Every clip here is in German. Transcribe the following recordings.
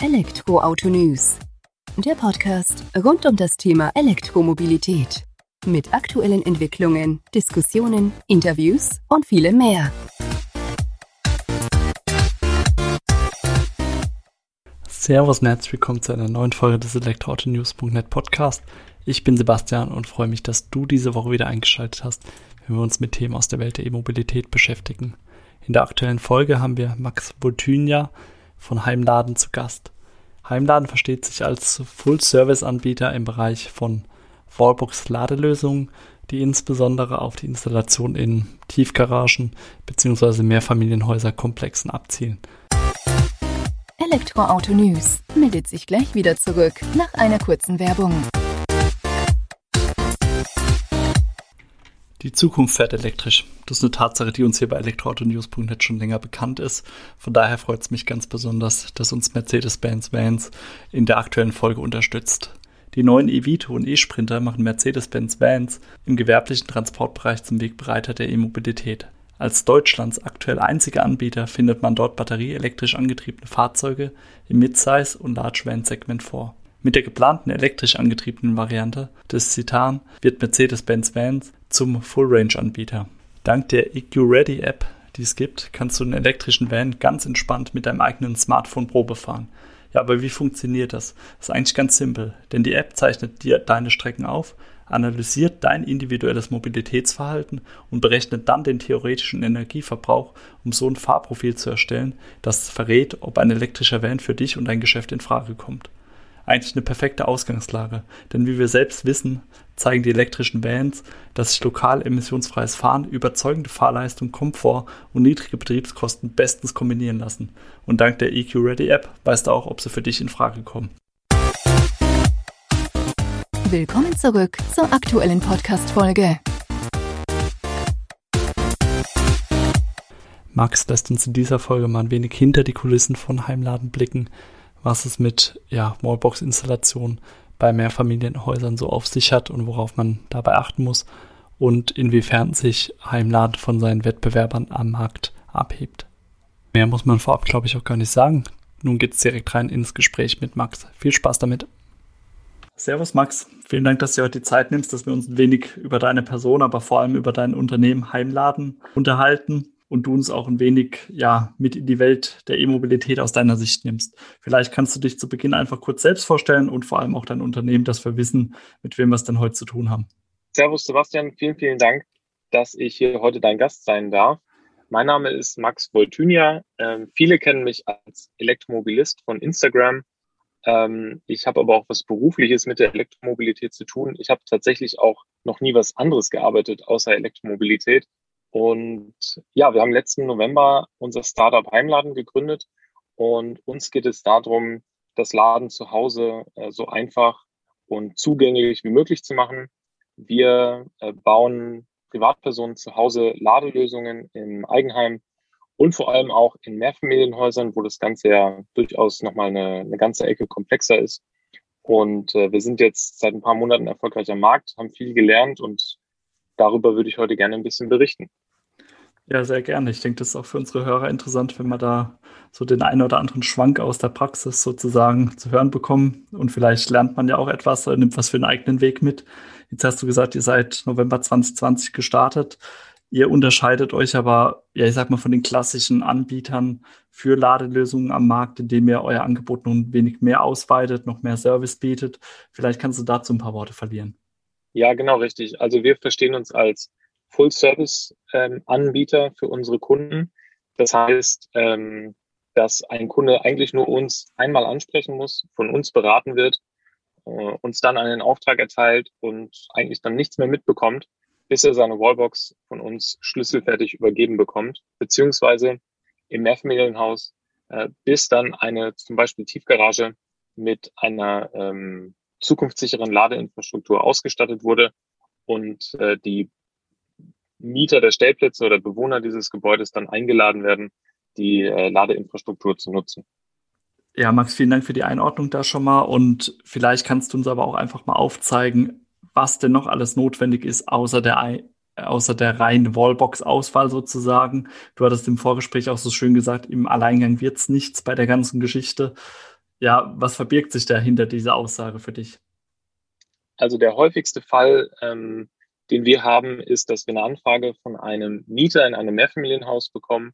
Elektroauto News. Der Podcast rund um das Thema Elektromobilität. Mit aktuellen Entwicklungen, Diskussionen, Interviews und vielem mehr. Servus und herzlich willkommen zu einer neuen Folge des Elektroautonews.net Podcast. Ich bin Sebastian und freue mich, dass du diese Woche wieder eingeschaltet hast, wenn wir uns mit Themen aus der Welt der E-Mobilität beschäftigen. In der aktuellen Folge haben wir Max Voltynia von Heimladen zu Gast. Heimladen versteht sich als Full-Service-Anbieter im Bereich von Wallbox-Ladelösungen, die insbesondere auf die Installation in Tiefgaragen bzw. Mehrfamilienhäuserkomplexen abzielen. Elektroauto News meldet sich gleich wieder zurück nach einer kurzen Werbung. Die Zukunft fährt elektrisch. Das ist eine Tatsache, die uns hier bei elektroautonews.net schon länger bekannt ist. Von daher freut es mich ganz besonders, dass uns Mercedes-Benz Vans in der aktuellen Folge unterstützt. Die neuen E-Vito und E-Sprinter machen Mercedes-Benz Vans im gewerblichen Transportbereich zum Wegbereiter der E-Mobilität. Als Deutschlands aktuell einziger Anbieter findet man dort batterieelektrisch angetriebene Fahrzeuge im Midsize- und Large-Van-Segment vor. Mit der geplanten elektrisch angetriebenen Variante des Citan wird Mercedes-Benz Vans zum Full-Range-Anbieter. Dank der EQ Ready App, die es gibt, kannst du einen elektrischen Van ganz entspannt mit deinem eigenen Smartphone Probe fahren. Ja, aber wie funktioniert das? Das ist eigentlich ganz simpel, denn die App zeichnet dir deine Strecken auf, analysiert dein individuelles Mobilitätsverhalten und berechnet dann den theoretischen Energieverbrauch, um so ein Fahrprofil zu erstellen, das verrät, ob ein elektrischer Van für dich und dein Geschäft in Frage kommt eigentlich eine perfekte Ausgangslage. Denn wie wir selbst wissen, zeigen die elektrischen Vans, dass sich lokal emissionsfreies Fahren, überzeugende Fahrleistung, Komfort und niedrige Betriebskosten bestens kombinieren lassen. Und dank der EQ Ready App weißt du auch, ob sie für dich in Frage kommen. Willkommen zurück zur aktuellen Podcast-Folge. Max lässt uns in dieser Folge mal ein wenig hinter die Kulissen von Heimladen blicken was es mit ja, Wallbox-Installation bei Mehrfamilienhäusern so auf sich hat und worauf man dabei achten muss und inwiefern sich Heimladen von seinen Wettbewerbern am Markt abhebt. Mehr muss man vorab, glaube ich, auch gar nicht sagen. Nun geht es direkt rein ins Gespräch mit Max. Viel Spaß damit. Servus Max, vielen Dank, dass du heute die Zeit nimmst, dass wir uns ein wenig über deine Person, aber vor allem über dein Unternehmen Heimladen unterhalten und du uns auch ein wenig ja mit in die Welt der E-Mobilität aus deiner Sicht nimmst. Vielleicht kannst du dich zu Beginn einfach kurz selbst vorstellen und vor allem auch dein Unternehmen, dass wir wissen, mit wem wir es denn heute zu tun haben. Servus Sebastian, vielen, vielen Dank, dass ich hier heute dein Gast sein darf. Mein Name ist Max Voltynia. Ähm, viele kennen mich als Elektromobilist von Instagram. Ähm, ich habe aber auch was Berufliches mit der Elektromobilität zu tun. Ich habe tatsächlich auch noch nie was anderes gearbeitet außer Elektromobilität. Und ja, wir haben letzten November unser Startup Heimladen gegründet und uns geht es darum, das Laden zu Hause äh, so einfach und zugänglich wie möglich zu machen. Wir äh, bauen Privatpersonen zu Hause Ladelösungen im Eigenheim und vor allem auch in Mehrfamilienhäusern, wo das Ganze ja durchaus nochmal eine, eine ganze Ecke komplexer ist. Und äh, wir sind jetzt seit ein paar Monaten erfolgreich am Markt, haben viel gelernt und darüber würde ich heute gerne ein bisschen berichten. Ja, sehr gerne. Ich denke, das ist auch für unsere Hörer interessant, wenn wir da so den einen oder anderen Schwank aus der Praxis sozusagen zu hören bekommen. Und vielleicht lernt man ja auch etwas, nimmt was für einen eigenen Weg mit. Jetzt hast du gesagt, ihr seid November 2020 gestartet. Ihr unterscheidet euch aber, ja, ich sag mal, von den klassischen Anbietern für Ladelösungen am Markt, indem ihr euer Angebot nun ein wenig mehr ausweitet, noch mehr Service bietet. Vielleicht kannst du dazu ein paar Worte verlieren. Ja, genau richtig. Also wir verstehen uns als Full-Service-Anbieter für unsere Kunden. Das heißt, ähm, dass ein Kunde eigentlich nur uns einmal ansprechen muss, von uns beraten wird, äh, uns dann einen Auftrag erteilt und eigentlich dann nichts mehr mitbekommt, bis er seine Wallbox von uns schlüsselfertig übergeben bekommt, beziehungsweise im Mehrfamilienhaus, äh, bis dann eine zum Beispiel Tiefgarage mit einer ähm, zukunftssicheren Ladeinfrastruktur ausgestattet wurde und äh, die Mieter der Stellplätze oder Bewohner dieses Gebäudes dann eingeladen werden, die äh, Ladeinfrastruktur zu nutzen. Ja, Max, vielen Dank für die Einordnung da schon mal. Und vielleicht kannst du uns aber auch einfach mal aufzeigen, was denn noch alles notwendig ist, außer der, außer der reinen Wallbox-Auswahl sozusagen. Du hattest im Vorgespräch auch so schön gesagt, im Alleingang wird es nichts bei der ganzen Geschichte. Ja, was verbirgt sich da hinter dieser Aussage für dich? Also der häufigste Fall, ähm, den wir haben, ist, dass wir eine Anfrage von einem Mieter in einem Mehrfamilienhaus bekommen,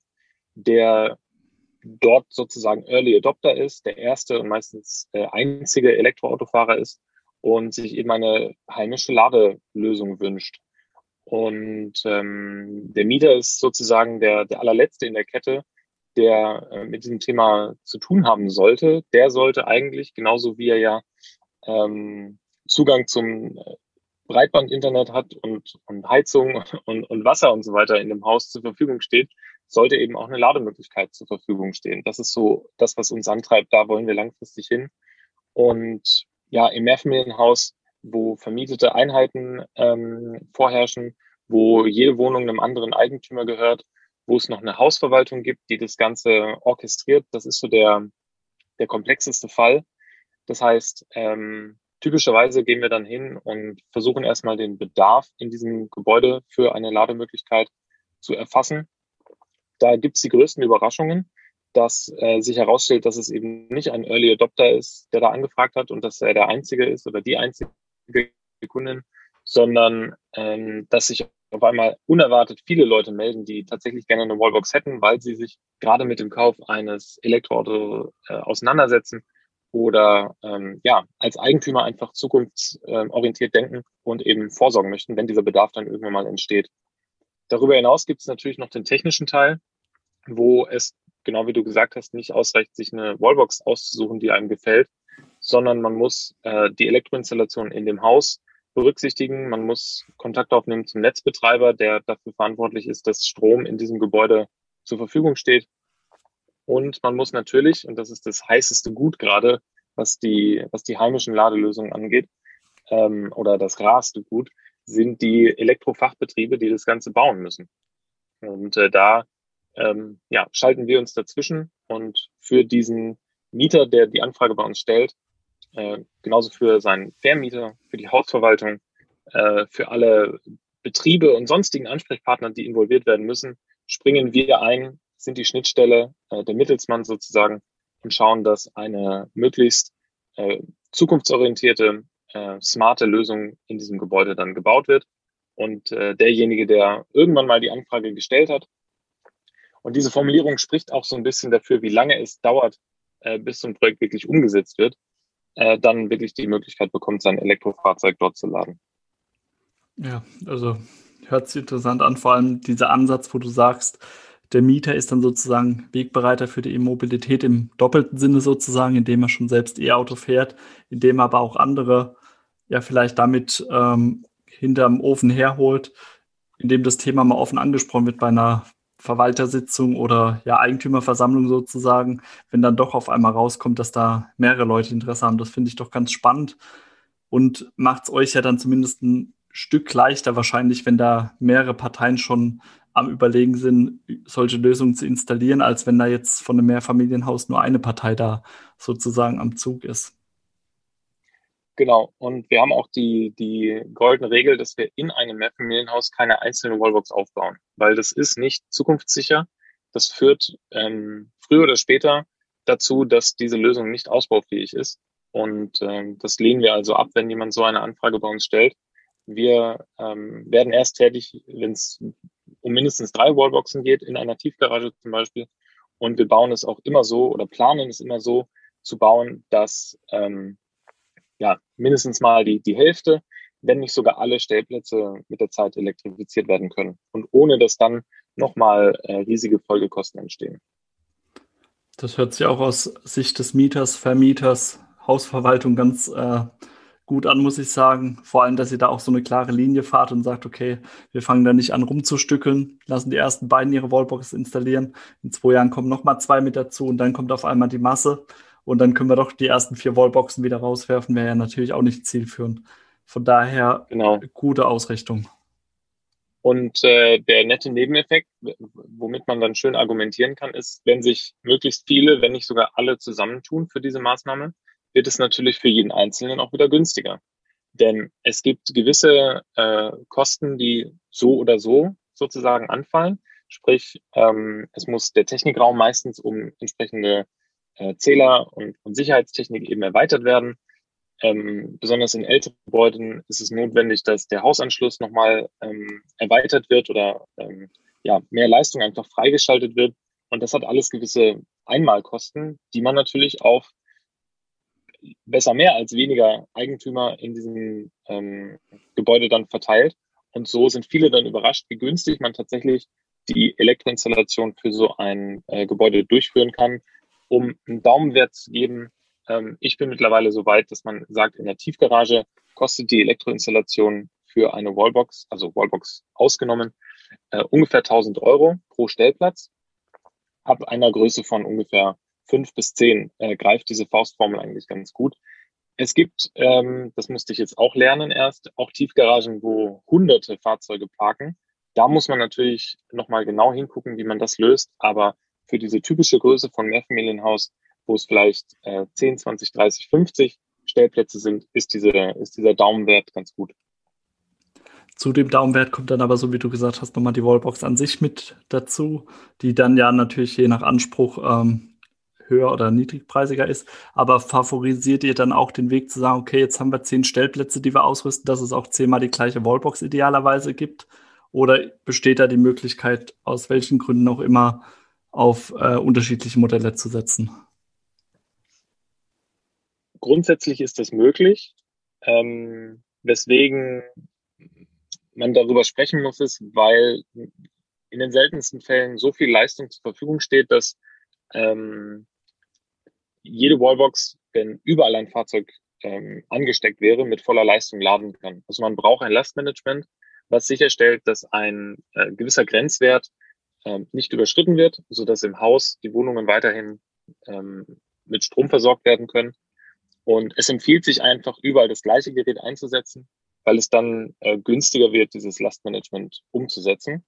der dort sozusagen Early Adopter ist, der erste und meistens äh, einzige Elektroautofahrer ist und sich eben eine heimische Ladelösung wünscht. Und ähm, der Mieter ist sozusagen der, der allerletzte in der Kette, der äh, mit diesem Thema zu tun haben sollte. Der sollte eigentlich, genauso wie er ja ähm, Zugang zum äh, Breitbandinternet hat und, und Heizung und, und Wasser und so weiter in dem Haus zur Verfügung steht, sollte eben auch eine Lademöglichkeit zur Verfügung stehen. Das ist so das, was uns antreibt. Da wollen wir langfristig hin. Und ja, im Mehrfamilienhaus, wo vermietete Einheiten ähm, vorherrschen, wo jede Wohnung einem anderen Eigentümer gehört, wo es noch eine Hausverwaltung gibt, die das Ganze orchestriert. Das ist so der, der komplexeste Fall. Das heißt, ähm, typischerweise gehen wir dann hin und versuchen erstmal den Bedarf in diesem Gebäude für eine Lademöglichkeit zu erfassen da gibt es die größten Überraschungen, dass äh, sich herausstellt, dass es eben nicht ein Early Adopter ist, der da angefragt hat und dass er der Einzige ist oder die einzige Kundin, sondern ähm, dass sich auf einmal unerwartet viele Leute melden, die tatsächlich gerne eine Wallbox hätten, weil sie sich gerade mit dem Kauf eines Elektroautos äh, auseinandersetzen oder ähm, ja als Eigentümer einfach zukunftsorientiert denken und eben vorsorgen möchten, wenn dieser Bedarf dann irgendwann mal entsteht. Darüber hinaus gibt es natürlich noch den technischen Teil, wo es, genau wie du gesagt hast, nicht ausreicht, sich eine Wallbox auszusuchen, die einem gefällt, sondern man muss äh, die Elektroinstallation in dem Haus berücksichtigen. Man muss Kontakt aufnehmen zum Netzbetreiber, der dafür verantwortlich ist, dass Strom in diesem Gebäude zur Verfügung steht. Und man muss natürlich, und das ist das heißeste Gut gerade, was die, was die heimischen Ladelösungen angeht, ähm, oder das rarste Gut, sind die Elektrofachbetriebe, die das Ganze bauen müssen. Und äh, da ähm, ja, schalten wir uns dazwischen und für diesen Mieter, der die Anfrage bei uns stellt, äh, genauso für seinen Vermieter, für die Hausverwaltung, äh, für alle Betriebe und sonstigen Ansprechpartner, die involviert werden müssen, springen wir ein, sind die Schnittstelle, äh, der Mittelsmann sozusagen und schauen, dass eine möglichst äh, zukunftsorientierte, äh, smarte Lösung in diesem Gebäude dann gebaut wird. Und äh, derjenige, der irgendwann mal die Anfrage gestellt hat, und diese Formulierung spricht auch so ein bisschen dafür, wie lange es dauert, äh, bis so ein Projekt wirklich umgesetzt wird, äh, dann wirklich die Möglichkeit bekommt, sein Elektrofahrzeug dort zu laden. Ja, also hört sich interessant an, vor allem dieser Ansatz, wo du sagst, der Mieter ist dann sozusagen Wegbereiter für die E-Mobilität im doppelten Sinne sozusagen, indem er schon selbst E-Auto fährt, indem er aber auch andere ja vielleicht damit ähm, hinterm Ofen herholt, indem das Thema mal offen angesprochen wird bei einer Verwaltersitzung oder ja Eigentümerversammlung sozusagen, wenn dann doch auf einmal rauskommt, dass da mehrere Leute Interesse haben. Das finde ich doch ganz spannend und macht es euch ja dann zumindest ein Stück leichter wahrscheinlich, wenn da mehrere Parteien schon am Überlegen sind, solche Lösungen zu installieren, als wenn da jetzt von einem Mehrfamilienhaus nur eine Partei da sozusagen am Zug ist. Genau. Und wir haben auch die, die goldene Regel, dass wir in einem Mehrfamilienhaus keine einzelne Wallbox aufbauen, weil das ist nicht zukunftssicher. Das führt ähm, früher oder später dazu, dass diese Lösung nicht ausbaufähig ist. Und ähm, das lehnen wir also ab, wenn jemand so eine Anfrage bei uns stellt. Wir ähm, werden erst tätig, wenn es um mindestens drei Wallboxen geht, in einer Tiefgarage zum Beispiel. Und wir bauen es auch immer so oder planen es immer so zu bauen, dass ähm, ja, mindestens mal die, die Hälfte, wenn nicht sogar alle Stellplätze mit der Zeit elektrifiziert werden können und ohne dass dann nochmal äh, riesige Folgekosten entstehen. Das hört sich auch aus Sicht des Mieters, Vermieters, Hausverwaltung ganz äh, gut an, muss ich sagen. Vor allem, dass ihr da auch so eine klare Linie fahrt und sagt, okay, wir fangen da nicht an rumzustückeln, lassen die ersten beiden ihre Wallbox installieren. In zwei Jahren kommen nochmal zwei mit dazu und dann kommt auf einmal die Masse. Und dann können wir doch die ersten vier Wallboxen wieder rauswerfen, wäre ja natürlich auch nicht zielführend. Von daher genau. gute Ausrichtung. Und äh, der nette Nebeneffekt, womit man dann schön argumentieren kann, ist, wenn sich möglichst viele, wenn nicht sogar alle zusammentun für diese Maßnahme, wird es natürlich für jeden Einzelnen auch wieder günstiger. Denn es gibt gewisse äh, Kosten, die so oder so sozusagen anfallen. Sprich, ähm, es muss der Technikraum meistens um entsprechende äh, Zähler und, und Sicherheitstechnik eben erweitert werden. Ähm, besonders in älteren Gebäuden ist es notwendig, dass der Hausanschluss nochmal ähm, erweitert wird oder ähm, ja, mehr Leistung einfach freigeschaltet wird. Und das hat alles gewisse Einmalkosten, die man natürlich auf besser mehr als weniger Eigentümer in diesem ähm, Gebäude dann verteilt. Und so sind viele dann überrascht, wie günstig man tatsächlich die Elektroinstallation für so ein äh, Gebäude durchführen kann. Um einen Daumenwert zu geben, ähm, ich bin mittlerweile so weit, dass man sagt, in der Tiefgarage kostet die Elektroinstallation für eine Wallbox, also Wallbox ausgenommen, äh, ungefähr 1000 Euro pro Stellplatz. Ab einer Größe von ungefähr fünf bis zehn äh, greift diese Faustformel eigentlich ganz gut. Es gibt, ähm, das musste ich jetzt auch lernen erst, auch Tiefgaragen, wo hunderte Fahrzeuge parken. Da muss man natürlich nochmal genau hingucken, wie man das löst. Aber für diese typische Größe von Mehrfamilienhaus, wo es vielleicht äh, 10, 20, 30, 50 Stellplätze sind, ist, diese, ist dieser Daumenwert ganz gut. Zu dem Daumenwert kommt dann aber, so wie du gesagt hast, nochmal die Wallbox an sich mit dazu, die dann ja natürlich je nach Anspruch ähm, höher oder niedrigpreisiger ist. Aber favorisiert ihr dann auch den Weg zu sagen, okay, jetzt haben wir zehn Stellplätze, die wir ausrüsten, dass es auch zehnmal die gleiche Wallbox idealerweise gibt? Oder besteht da die Möglichkeit, aus welchen Gründen auch immer, auf äh, unterschiedliche Modelle zu setzen? Grundsätzlich ist das möglich. Ähm, weswegen man darüber sprechen muss, ist, weil in den seltensten Fällen so viel Leistung zur Verfügung steht, dass ähm, jede Wallbox, wenn überall ein Fahrzeug ähm, angesteckt wäre, mit voller Leistung laden kann. Also man braucht ein Lastmanagement, was sicherstellt, dass ein äh, gewisser Grenzwert ähm, nicht überschritten wird, so dass im Haus die Wohnungen weiterhin ähm, mit Strom versorgt werden können. Und es empfiehlt sich einfach, überall das gleiche Gerät einzusetzen, weil es dann äh, günstiger wird, dieses Lastmanagement umzusetzen.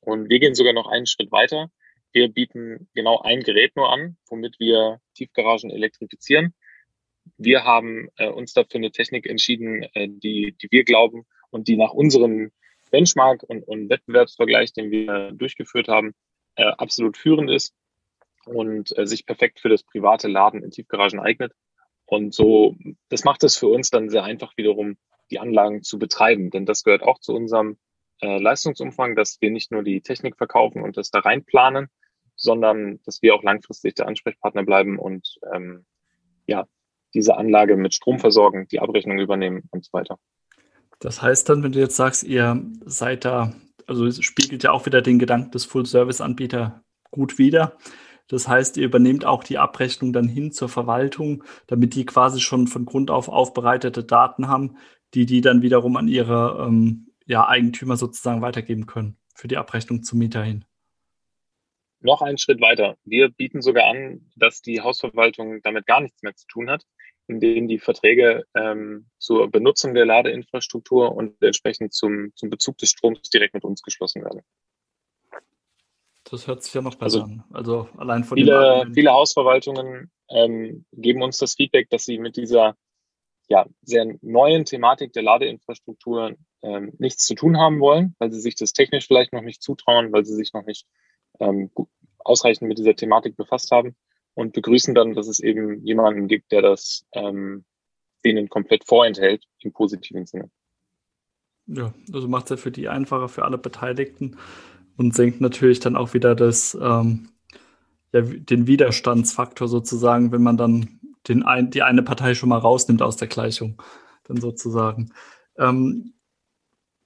Und wir gehen sogar noch einen Schritt weiter. Wir bieten genau ein Gerät nur an, womit wir Tiefgaragen elektrifizieren. Wir haben äh, uns dafür eine Technik entschieden, äh, die, die wir glauben und die nach unserem Benchmark und, und Wettbewerbsvergleich, den wir durchgeführt haben, äh, absolut führend ist und äh, sich perfekt für das private Laden in Tiefgaragen eignet. Und so, das macht es für uns dann sehr einfach wiederum, die Anlagen zu betreiben. Denn das gehört auch zu unserem äh, Leistungsumfang, dass wir nicht nur die Technik verkaufen und das da reinplanen, sondern dass wir auch langfristig der Ansprechpartner bleiben und ähm, ja, diese Anlage mit Strom versorgen, die Abrechnung übernehmen und so weiter. Das heißt dann, wenn du jetzt sagst, ihr seid da, also es spiegelt ja auch wieder den Gedanken des Full-Service-Anbieter gut wider. Das heißt, ihr übernehmt auch die Abrechnung dann hin zur Verwaltung, damit die quasi schon von Grund auf aufbereitete Daten haben, die die dann wiederum an ihre ähm, ja, Eigentümer sozusagen weitergeben können für die Abrechnung zum Mieter hin. Noch einen Schritt weiter. Wir bieten sogar an, dass die Hausverwaltung damit gar nichts mehr zu tun hat, indem die Verträge ähm, zur Benutzung der Ladeinfrastruktur und entsprechend zum, zum Bezug des Stroms direkt mit uns geschlossen werden. Das hört sich ja noch besser also, an. Also allein von viele, viele Hausverwaltungen ähm, geben uns das Feedback, dass sie mit dieser ja, sehr neuen Thematik der Ladeinfrastruktur ähm, nichts zu tun haben wollen, weil sie sich das technisch vielleicht noch nicht zutrauen, weil sie sich noch nicht ähm, ausreichend mit dieser Thematik befasst haben und begrüßen dann, dass es eben jemanden gibt, der das ähm, denen komplett vorenthält, im positiven Sinne. Ja, also macht es ja für die einfacher, für alle Beteiligten und senkt natürlich dann auch wieder das, ähm, ja, den Widerstandsfaktor sozusagen, wenn man dann den ein, die eine Partei schon mal rausnimmt aus der Gleichung, dann sozusagen. Ähm,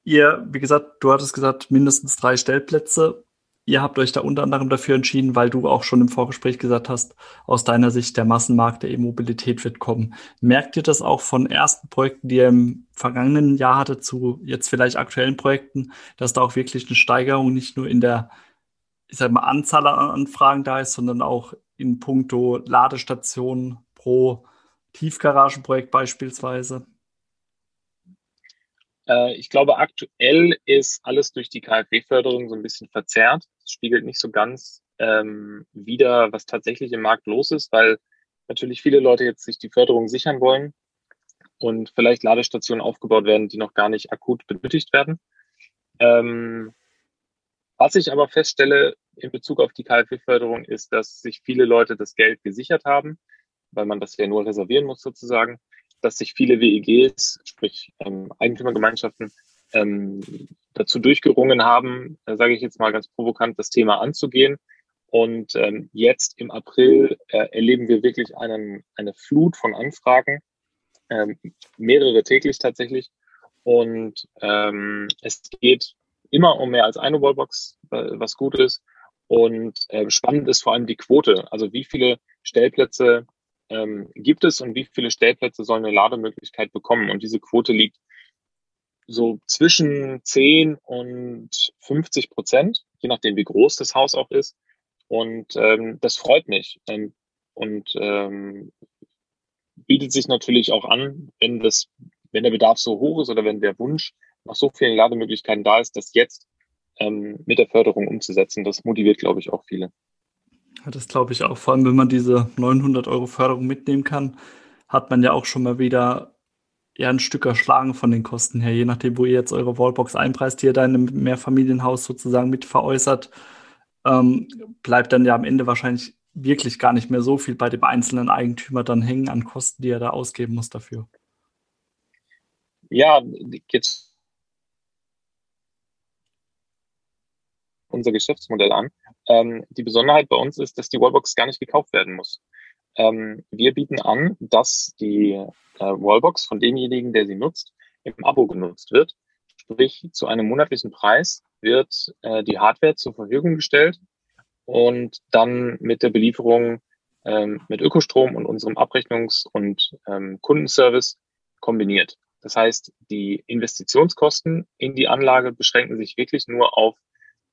ihr, wie gesagt, du hattest gesagt, mindestens drei Stellplätze. Ihr habt euch da unter anderem dafür entschieden, weil du auch schon im Vorgespräch gesagt hast, aus deiner Sicht der Massenmarkt der E-Mobilität wird kommen. Merkt ihr das auch von ersten Projekten, die ihr im vergangenen Jahr hattet, zu jetzt vielleicht aktuellen Projekten, dass da auch wirklich eine Steigerung nicht nur in der, ich sag mal, Anzahl an Anfragen da ist, sondern auch in puncto Ladestationen pro Tiefgaragenprojekt beispielsweise? Äh, ich glaube, aktuell ist alles durch die KfW-Förderung so ein bisschen verzerrt. Es spiegelt nicht so ganz ähm, wider, was tatsächlich im Markt los ist, weil natürlich viele Leute jetzt sich die Förderung sichern wollen und vielleicht Ladestationen aufgebaut werden, die noch gar nicht akut benötigt werden. Ähm, Was ich aber feststelle in Bezug auf die KfW-Förderung ist, dass sich viele Leute das Geld gesichert haben, weil man das ja nur reservieren muss sozusagen, dass sich viele WEGs, sprich ähm, Eigentümergemeinschaften, ähm, dazu durchgerungen haben, äh, sage ich jetzt mal ganz provokant, das Thema anzugehen. Und ähm, jetzt im April äh, erleben wir wirklich einen, eine Flut von Anfragen, ähm, mehrere täglich tatsächlich. Und ähm, es geht immer um mehr als eine Wallbox, äh, was gut ist. Und äh, spannend ist vor allem die Quote. Also wie viele Stellplätze ähm, gibt es und wie viele Stellplätze soll eine Lademöglichkeit bekommen? Und diese Quote liegt so zwischen 10 und 50 Prozent, je nachdem, wie groß das Haus auch ist. Und ähm, das freut mich. Ähm, und ähm, bietet sich natürlich auch an, wenn das, wenn der Bedarf so hoch ist oder wenn der Wunsch nach so vielen Lademöglichkeiten da ist, das jetzt ähm, mit der Förderung umzusetzen. Das motiviert, glaube ich, auch viele. Das glaube ich auch. Vor allem, wenn man diese 900 Euro Förderung mitnehmen kann, hat man ja auch schon mal wieder ja ein Stück erschlagen von den Kosten her, je nachdem, wo ihr jetzt eure Wallbox einpreist, die ihr da in einem Mehrfamilienhaus sozusagen mit veräußert, ähm, bleibt dann ja am Ende wahrscheinlich wirklich gar nicht mehr so viel bei dem einzelnen Eigentümer dann hängen an Kosten, die er da ausgeben muss dafür. Ja, jetzt unser Geschäftsmodell an. Ähm, die Besonderheit bei uns ist, dass die Wallbox gar nicht gekauft werden muss. Ähm, wir bieten an, dass die äh, Wallbox von demjenigen, der sie nutzt, im Abo genutzt wird. Sprich, zu einem monatlichen Preis wird äh, die Hardware zur Verfügung gestellt und dann mit der Belieferung ähm, mit Ökostrom und unserem Abrechnungs- und ähm, Kundenservice kombiniert. Das heißt, die Investitionskosten in die Anlage beschränken sich wirklich nur auf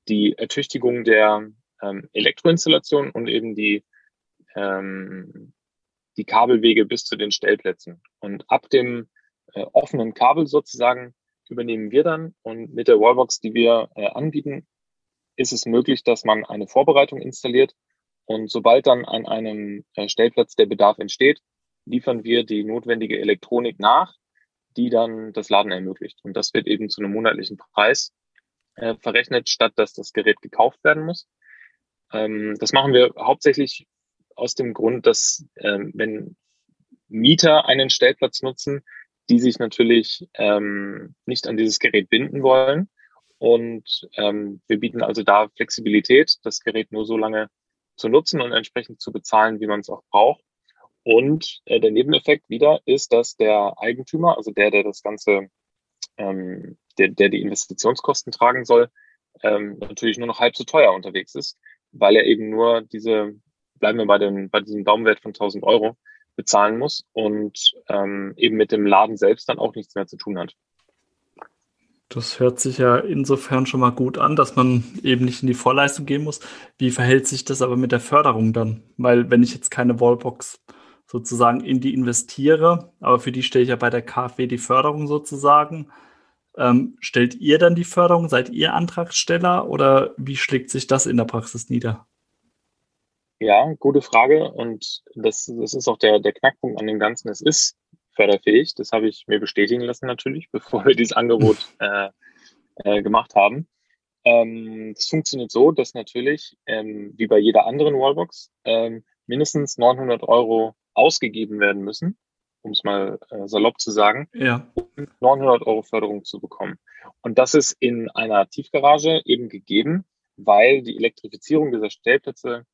die Ertüchtigung der ähm, Elektroinstallation und eben die, ähm, die Kabelwege bis zu den Stellplätzen. Und ab dem äh, offenen Kabel sozusagen übernehmen wir dann und mit der Wallbox, die wir äh, anbieten, ist es möglich, dass man eine Vorbereitung installiert und sobald dann an einem äh, Stellplatz der Bedarf entsteht, liefern wir die notwendige Elektronik nach, die dann das Laden ermöglicht. Und das wird eben zu einem monatlichen Preis äh, verrechnet, statt dass das Gerät gekauft werden muss. Ähm, das machen wir hauptsächlich aus dem Grund, dass ähm, wenn Mieter einen Stellplatz nutzen, die sich natürlich ähm, nicht an dieses Gerät binden wollen. Und ähm, wir bieten also da Flexibilität, das Gerät nur so lange zu nutzen und entsprechend zu bezahlen, wie man es auch braucht. Und äh, der Nebeneffekt wieder ist, dass der Eigentümer, also der, der das Ganze ähm, der, der die Investitionskosten tragen soll, ähm, natürlich nur noch halb so teuer unterwegs ist, weil er eben nur diese, bleiben wir bei, dem, bei diesem Daumenwert von 1000 Euro, bezahlen muss und ähm, eben mit dem Laden selbst dann auch nichts mehr zu tun hat. Das hört sich ja insofern schon mal gut an, dass man eben nicht in die Vorleistung gehen muss. Wie verhält sich das aber mit der Förderung dann? Weil wenn ich jetzt keine Wallbox sozusagen in die investiere, aber für die stelle ich ja bei der KfW die Förderung sozusagen, ähm, stellt ihr dann die Förderung? Seid ihr Antragsteller oder wie schlägt sich das in der Praxis nieder? Ja, gute Frage. Und das, das ist auch der, der Knackpunkt an dem Ganzen. Es ist förderfähig. Das habe ich mir bestätigen lassen natürlich, bevor wir dieses Angebot äh, äh, gemacht haben. Ähm, das funktioniert so, dass natürlich, ähm, wie bei jeder anderen Wallbox, ähm, mindestens 900 Euro ausgegeben werden müssen um es mal äh, salopp zu sagen, ja. um 900 Euro Förderung zu bekommen. Und das ist in einer Tiefgarage eben gegeben, weil die Elektrifizierung dieser Stellplätze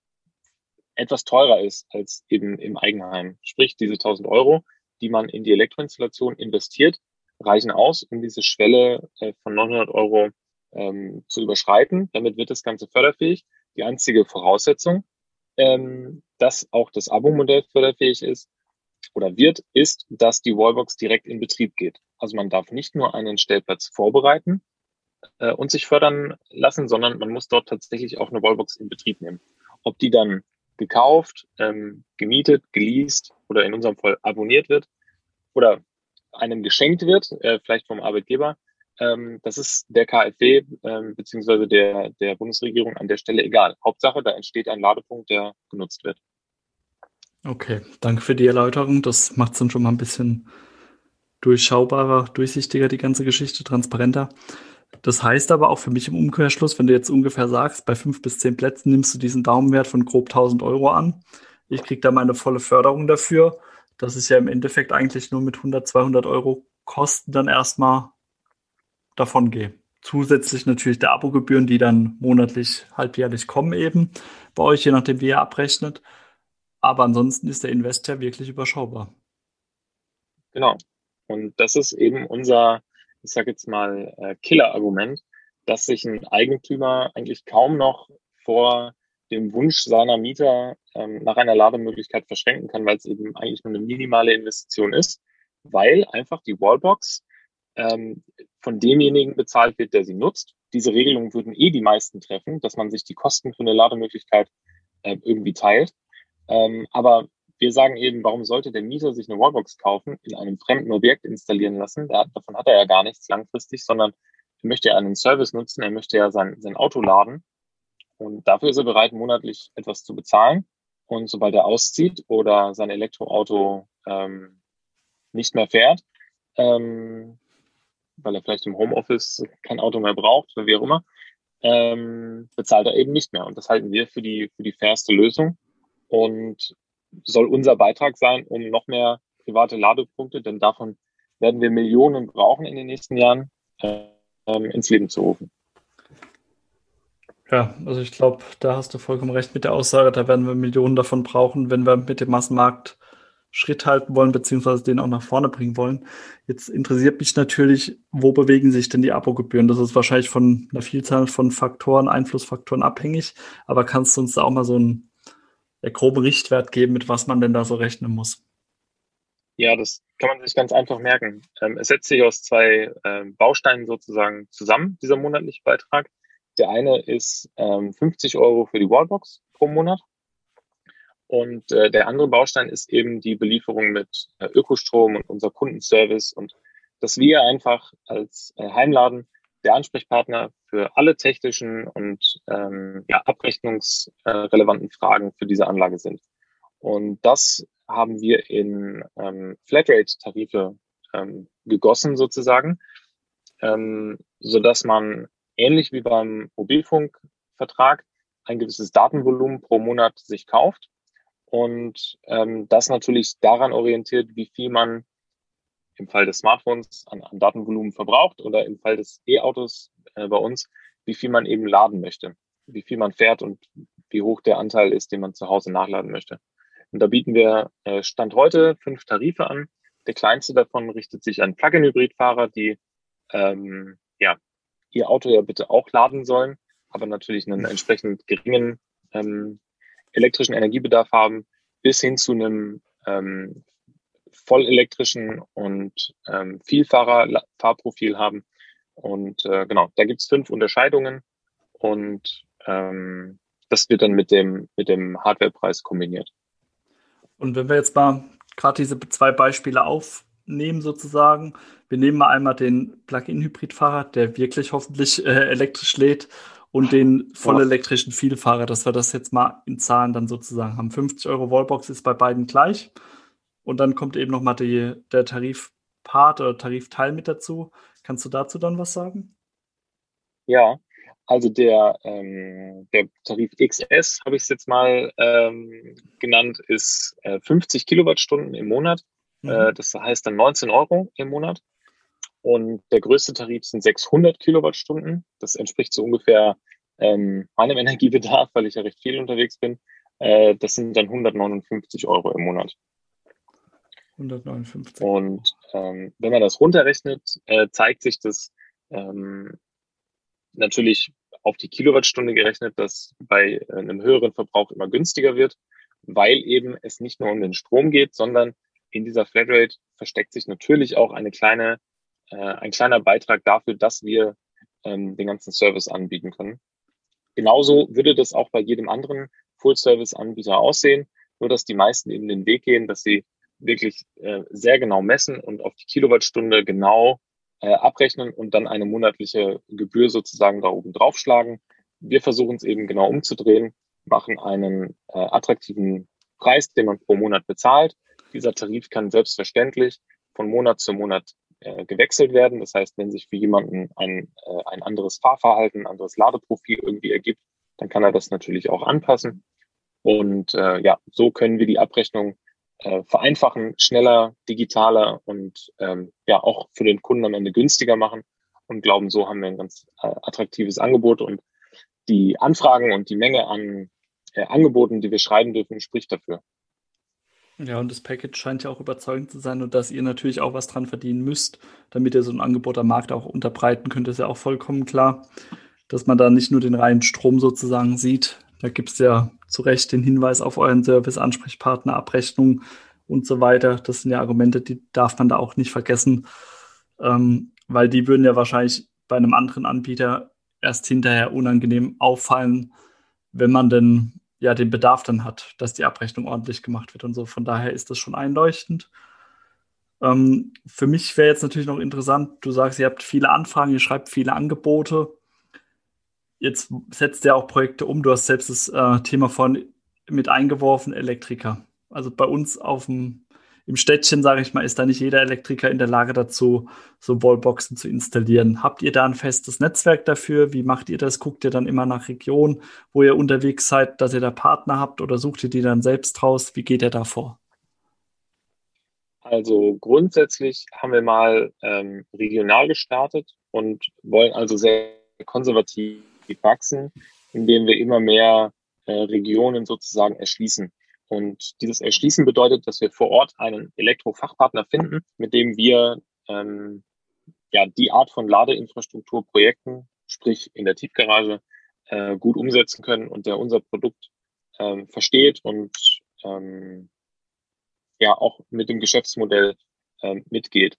etwas teurer ist als eben im Eigenheim. Sprich, diese 1000 Euro, die man in die Elektroinstallation investiert, reichen aus, um diese Schwelle äh, von 900 Euro ähm, zu überschreiten. Damit wird das Ganze förderfähig. Die einzige Voraussetzung, ähm, dass auch das Abo-Modell förderfähig ist, oder wird, ist, dass die Wallbox direkt in Betrieb geht. Also man darf nicht nur einen Stellplatz vorbereiten äh, und sich fördern lassen, sondern man muss dort tatsächlich auch eine Wallbox in Betrieb nehmen. Ob die dann gekauft, ähm, gemietet, geleast oder in unserem Fall abonniert wird oder einem geschenkt wird, äh, vielleicht vom Arbeitgeber, ähm, das ist der KfW ähm, beziehungsweise der, der Bundesregierung an der Stelle egal. Hauptsache, da entsteht ein Ladepunkt, der genutzt wird. Okay, danke für die Erläuterung. Das macht es dann schon mal ein bisschen durchschaubarer, durchsichtiger, die ganze Geschichte, transparenter. Das heißt aber auch für mich im Umkehrschluss, wenn du jetzt ungefähr sagst, bei fünf bis zehn Plätzen nimmst du diesen Daumenwert von grob 1000 Euro an. Ich kriege da meine volle Förderung dafür. Das ist ja im Endeffekt eigentlich nur mit 100, 200 Euro Kosten dann erstmal davon gehe. Zusätzlich natürlich der Abogebühren, die dann monatlich, halbjährlich kommen eben bei euch, je nachdem wie ihr abrechnet. Aber ansonsten ist der Invest ja wirklich überschaubar. Genau. Und das ist eben unser, ich sage jetzt mal, äh, Killer-Argument, dass sich ein Eigentümer eigentlich kaum noch vor dem Wunsch seiner Mieter ähm, nach einer Lademöglichkeit verschränken kann, weil es eben eigentlich nur eine minimale Investition ist, weil einfach die Wallbox ähm, von demjenigen bezahlt wird, der sie nutzt. Diese Regelungen würden eh die meisten treffen, dass man sich die Kosten für eine Lademöglichkeit äh, irgendwie teilt. Ähm, aber wir sagen eben, warum sollte der Mieter sich eine Wallbox kaufen, in einem fremden Objekt installieren lassen? Da, davon hat er ja gar nichts langfristig, sondern er möchte ja einen Service nutzen, er möchte ja sein, sein Auto laden. Und dafür ist er bereit, monatlich etwas zu bezahlen. Und sobald er auszieht oder sein Elektroauto ähm, nicht mehr fährt, ähm, weil er vielleicht im Homeoffice kein Auto mehr braucht oder wie auch immer, ähm, bezahlt er eben nicht mehr. Und das halten wir für die, für die fairste Lösung und soll unser Beitrag sein, um noch mehr private Ladepunkte, denn davon werden wir Millionen brauchen in den nächsten Jahren, äh, ins Leben zu rufen. Ja, also ich glaube, da hast du vollkommen recht mit der Aussage, da werden wir Millionen davon brauchen, wenn wir mit dem Massenmarkt Schritt halten wollen, beziehungsweise den auch nach vorne bringen wollen. Jetzt interessiert mich natürlich, wo bewegen sich denn die Abogebühren? Das ist wahrscheinlich von einer Vielzahl von Faktoren, Einflussfaktoren abhängig, aber kannst du uns da auch mal so einen ja, groben Richtwert geben, mit was man denn da so rechnen muss? Ja, das kann man sich ganz einfach merken. Ähm, es setzt sich aus zwei ähm, Bausteinen sozusagen zusammen, dieser monatliche Beitrag. Der eine ist ähm, 50 Euro für die Wallbox pro Monat und äh, der andere Baustein ist eben die Belieferung mit äh, Ökostrom und unser Kundenservice und dass wir einfach als äh, Heimladen der Ansprechpartner für alle technischen und ähm, ja, abrechnungsrelevanten Fragen für diese Anlage sind. Und das haben wir in ähm, Flatrate-Tarife ähm, gegossen sozusagen, ähm, so dass man ähnlich wie beim Mobilfunkvertrag ein gewisses Datenvolumen pro Monat sich kauft und ähm, das natürlich daran orientiert, wie viel man im Fall des Smartphones an, an Datenvolumen verbraucht oder im Fall des E-Autos äh, bei uns, wie viel man eben laden möchte, wie viel man fährt und wie hoch der Anteil ist, den man zu Hause nachladen möchte. Und da bieten wir äh, Stand heute fünf Tarife an. Der kleinste davon richtet sich an Plug-in-Hybrid-Fahrer, die ähm, ja, ihr Auto ja bitte auch laden sollen, aber natürlich einen entsprechend geringen ähm, elektrischen Energiebedarf haben, bis hin zu einem ähm, vollelektrischen und ähm, Vielfahrer-Fahrprofil haben. Und äh, genau, da gibt's fünf Unterscheidungen und ähm, das wird dann mit dem, mit dem Hardwarepreis kombiniert. Und wenn wir jetzt mal gerade diese zwei Beispiele aufnehmen, sozusagen, wir nehmen mal einmal den Plug-in-Hybrid-Fahrer, der wirklich hoffentlich äh, elektrisch lädt und den vollelektrischen Vielfahrer, dass wir das jetzt mal in Zahlen dann sozusagen haben. 50 Euro Wallbox ist bei beiden gleich. Und dann kommt eben nochmal der Tarifpart oder Tarifteil mit dazu. Kannst du dazu dann was sagen? Ja, also der, ähm, der Tarif XS, habe ich es jetzt mal ähm, genannt, ist äh, 50 Kilowattstunden im Monat. Mhm. Äh, das heißt dann 19 Euro im Monat. Und der größte Tarif sind 600 Kilowattstunden. Das entspricht so ungefähr ähm, meinem Energiebedarf, weil ich ja recht viel unterwegs bin. Äh, das sind dann 159 Euro im Monat. 159. Und ähm, wenn man das runterrechnet, äh, zeigt sich das ähm, natürlich auf die Kilowattstunde gerechnet, dass bei äh, einem höheren Verbrauch immer günstiger wird, weil eben es nicht nur um den Strom geht, sondern in dieser Flatrate versteckt sich natürlich auch eine kleine äh, ein kleiner Beitrag dafür, dass wir ähm, den ganzen Service anbieten können. Genauso würde das auch bei jedem anderen Full-Service-Anbieter aussehen, nur dass die meisten eben den Weg gehen, dass sie wirklich äh, sehr genau messen und auf die Kilowattstunde genau äh, abrechnen und dann eine monatliche Gebühr sozusagen da oben draufschlagen. Wir versuchen es eben genau umzudrehen, machen einen äh, attraktiven Preis, den man pro Monat bezahlt. Dieser Tarif kann selbstverständlich von Monat zu Monat äh, gewechselt werden. Das heißt, wenn sich für jemanden ein, äh, ein anderes Fahrverhalten, ein anderes Ladeprofil irgendwie ergibt, dann kann er das natürlich auch anpassen. Und äh, ja, so können wir die Abrechnung äh, vereinfachen, schneller, digitaler und ähm, ja auch für den Kunden am Ende günstiger machen und glauben, so haben wir ein ganz äh, attraktives Angebot und die Anfragen und die Menge an äh, Angeboten, die wir schreiben dürfen, spricht dafür. Ja, und das Package scheint ja auch überzeugend zu sein und dass ihr natürlich auch was dran verdienen müsst, damit ihr so ein Angebot am Markt auch unterbreiten könnt, ist ja auch vollkommen klar, dass man da nicht nur den reinen Strom sozusagen sieht. Da gibt es ja zu Recht den Hinweis auf euren Service, Ansprechpartner, Abrechnung und so weiter. Das sind ja Argumente, die darf man da auch nicht vergessen, ähm, weil die würden ja wahrscheinlich bei einem anderen Anbieter erst hinterher unangenehm auffallen, wenn man denn ja den Bedarf dann hat, dass die Abrechnung ordentlich gemacht wird und so. Von daher ist das schon einleuchtend. Ähm, für mich wäre jetzt natürlich noch interessant, du sagst, ihr habt viele Anfragen, ihr schreibt viele Angebote. Jetzt setzt ihr auch Projekte um. Du hast selbst das äh, Thema von mit eingeworfen, Elektriker. Also bei uns auf dem im Städtchen, sage ich mal, ist da nicht jeder Elektriker in der Lage dazu, so Wallboxen zu installieren. Habt ihr da ein festes Netzwerk dafür? Wie macht ihr das? Guckt ihr dann immer nach Regionen, wo ihr unterwegs seid, dass ihr da Partner habt oder sucht ihr die dann selbst raus? Wie geht ihr da vor? Also grundsätzlich haben wir mal ähm, regional gestartet und wollen also sehr konservativ wachsen, indem wir immer mehr äh, Regionen sozusagen erschließen. Und dieses Erschließen bedeutet, dass wir vor Ort einen Elektrofachpartner finden, mit dem wir ähm, ja die Art von Ladeinfrastrukturprojekten, sprich in der Tiefgarage, äh, gut umsetzen können und der unser Produkt ähm, versteht und ähm, ja auch mit dem Geschäftsmodell ähm, mitgeht.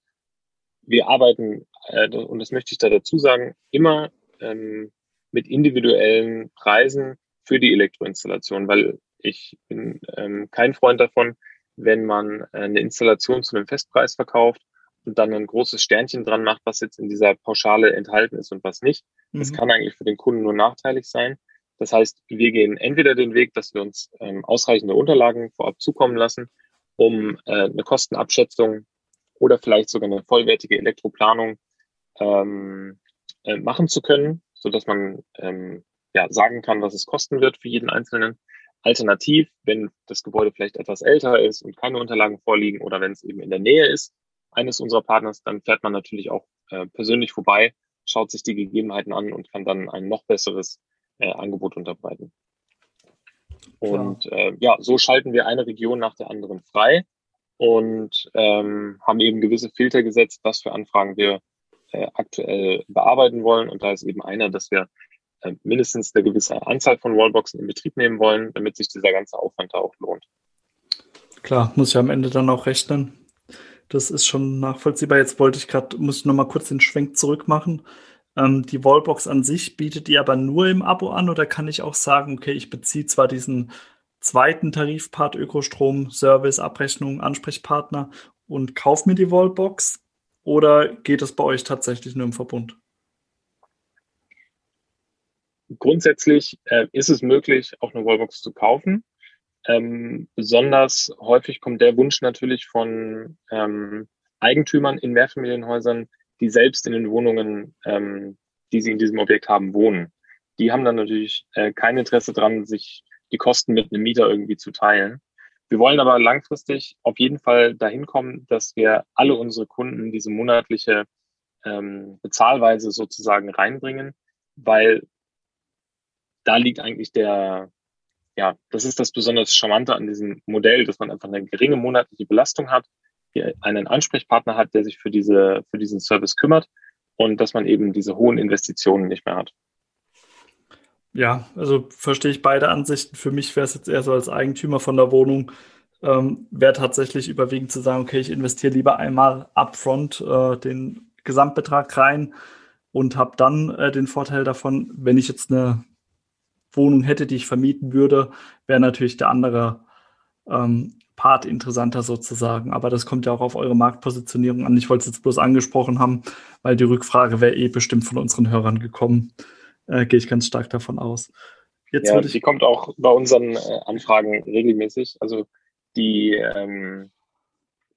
Wir arbeiten, äh, und das möchte ich da dazu sagen, immer ähm, mit individuellen Preisen für die Elektroinstallation, weil ich bin ähm, kein Freund davon, wenn man eine Installation zu einem Festpreis verkauft und dann ein großes Sternchen dran macht, was jetzt in dieser Pauschale enthalten ist und was nicht. Mhm. Das kann eigentlich für den Kunden nur nachteilig sein. Das heißt, wir gehen entweder den Weg, dass wir uns ähm, ausreichende Unterlagen vorab zukommen lassen, um äh, eine Kostenabschätzung oder vielleicht sogar eine vollwertige Elektroplanung ähm, äh, machen zu können, so dass man ähm, ja sagen kann, was es kosten wird für jeden Einzelnen. Alternativ, wenn das Gebäude vielleicht etwas älter ist und keine Unterlagen vorliegen oder wenn es eben in der Nähe ist eines unserer Partners, dann fährt man natürlich auch äh, persönlich vorbei, schaut sich die Gegebenheiten an und kann dann ein noch besseres äh, Angebot unterbreiten. Und äh, ja, so schalten wir eine Region nach der anderen frei und ähm, haben eben gewisse Filter gesetzt, was für Anfragen wir äh, aktuell bearbeiten wollen. Und da ist eben einer, dass wir äh, mindestens eine gewisse Anzahl von Wallboxen in Betrieb nehmen wollen, damit sich dieser ganze Aufwand da auch lohnt. Klar, muss ich am Ende dann auch rechnen. Das ist schon nachvollziehbar. Jetzt wollte ich gerade, muss ich nochmal kurz den Schwenk zurück machen. Ähm, die Wallbox an sich bietet die aber nur im Abo an oder kann ich auch sagen, okay, ich beziehe zwar diesen zweiten Tarifpart Ökostrom, Service, Abrechnung, Ansprechpartner und kaufe mir die Wallbox oder geht das bei euch tatsächlich nur im Verbund? grundsätzlich äh, ist es möglich, auch eine Wallbox zu kaufen. Ähm, besonders häufig kommt der Wunsch natürlich von ähm, Eigentümern in Mehrfamilienhäusern, die selbst in den Wohnungen, ähm, die sie in diesem Objekt haben, wohnen. Die haben dann natürlich äh, kein Interesse dran, sich die Kosten mit einem Mieter irgendwie zu teilen. Wir wollen aber langfristig auf jeden Fall dahin kommen, dass wir alle unsere Kunden diese monatliche ähm, Bezahlweise sozusagen reinbringen, weil da liegt eigentlich der, ja, das ist das besonders Charmante an diesem Modell, dass man einfach eine geringe monatliche Belastung hat, einen Ansprechpartner hat, der sich für diese, für diesen Service kümmert und dass man eben diese hohen Investitionen nicht mehr hat. Ja, also verstehe ich beide Ansichten. Für mich wäre es jetzt eher so als Eigentümer von der Wohnung, ähm, wäre tatsächlich überwiegend zu sagen, okay, ich investiere lieber einmal upfront äh, den Gesamtbetrag rein und habe dann äh, den Vorteil davon, wenn ich jetzt eine Wohnung hätte, die ich vermieten würde, wäre natürlich der andere ähm, Part interessanter sozusagen. Aber das kommt ja auch auf eure Marktpositionierung an. Ich wollte es jetzt bloß angesprochen haben, weil die Rückfrage wäre eh bestimmt von unseren Hörern gekommen. Äh, Gehe ich ganz stark davon aus. Jetzt ja, die kommt auch bei unseren äh, Anfragen regelmäßig. Also die, ähm,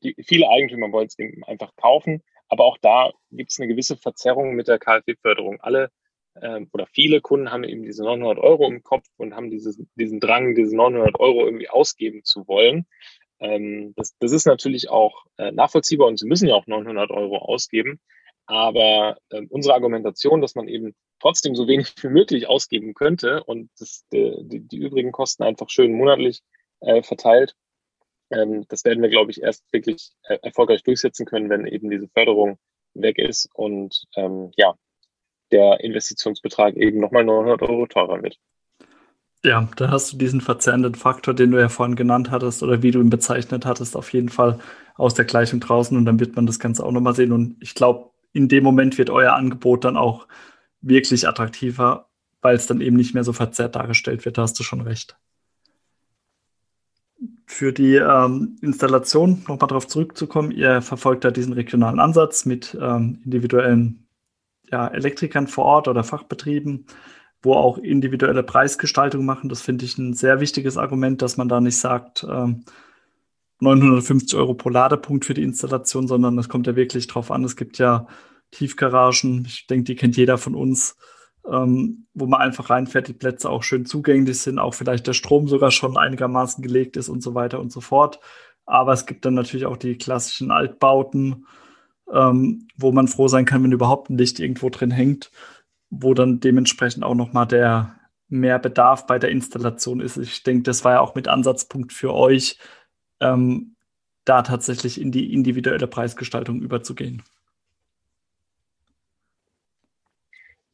die viele Eigentümer wollen es einfach kaufen, Aber auch da gibt es eine gewisse Verzerrung mit der KfW-Förderung. Alle ähm, oder viele Kunden haben eben diese 900 Euro im Kopf und haben dieses, diesen Drang, diese 900 Euro irgendwie ausgeben zu wollen. Ähm, das, das ist natürlich auch äh, nachvollziehbar und sie müssen ja auch 900 Euro ausgeben. Aber äh, unsere Argumentation, dass man eben trotzdem so wenig wie möglich ausgeben könnte und das, die, die, übrigen Kosten einfach schön monatlich äh, verteilt, ähm, das werden wir, glaube ich, erst wirklich äh, erfolgreich durchsetzen können, wenn eben diese Förderung weg ist und ähm, ja, der Investitionsbetrag eben nochmal 900 Euro teurer wird. Ja, da hast du diesen verzerrenden Faktor, den du ja vorhin genannt hattest oder wie du ihn bezeichnet hattest, auf jeden Fall aus der Gleichung draußen und dann wird man das Ganze auch nochmal sehen. Und ich glaube, in dem Moment wird euer Angebot dann auch wirklich attraktiver, weil es dann eben nicht mehr so verzerrt dargestellt wird. Da hast du schon recht. Für die ähm, Installation nochmal darauf zurückzukommen, ihr verfolgt da diesen regionalen Ansatz mit ähm, individuellen ja, Elektrikern vor Ort oder Fachbetrieben wo auch individuelle Preisgestaltung machen. Das finde ich ein sehr wichtiges Argument, dass man da nicht sagt, ähm, 950 Euro pro Ladepunkt für die Installation, sondern es kommt ja wirklich drauf an. Es gibt ja Tiefgaragen, ich denke, die kennt jeder von uns, ähm, wo man einfach reinfährt, die Plätze auch schön zugänglich sind, auch vielleicht der Strom sogar schon einigermaßen gelegt ist und so weiter und so fort. Aber es gibt dann natürlich auch die klassischen Altbauten, ähm, wo man froh sein kann, wenn überhaupt ein Licht irgendwo drin hängt wo dann dementsprechend auch nochmal der mehr Bedarf bei der Installation ist. Ich denke, das war ja auch mit Ansatzpunkt für euch, ähm, da tatsächlich in die individuelle Preisgestaltung überzugehen.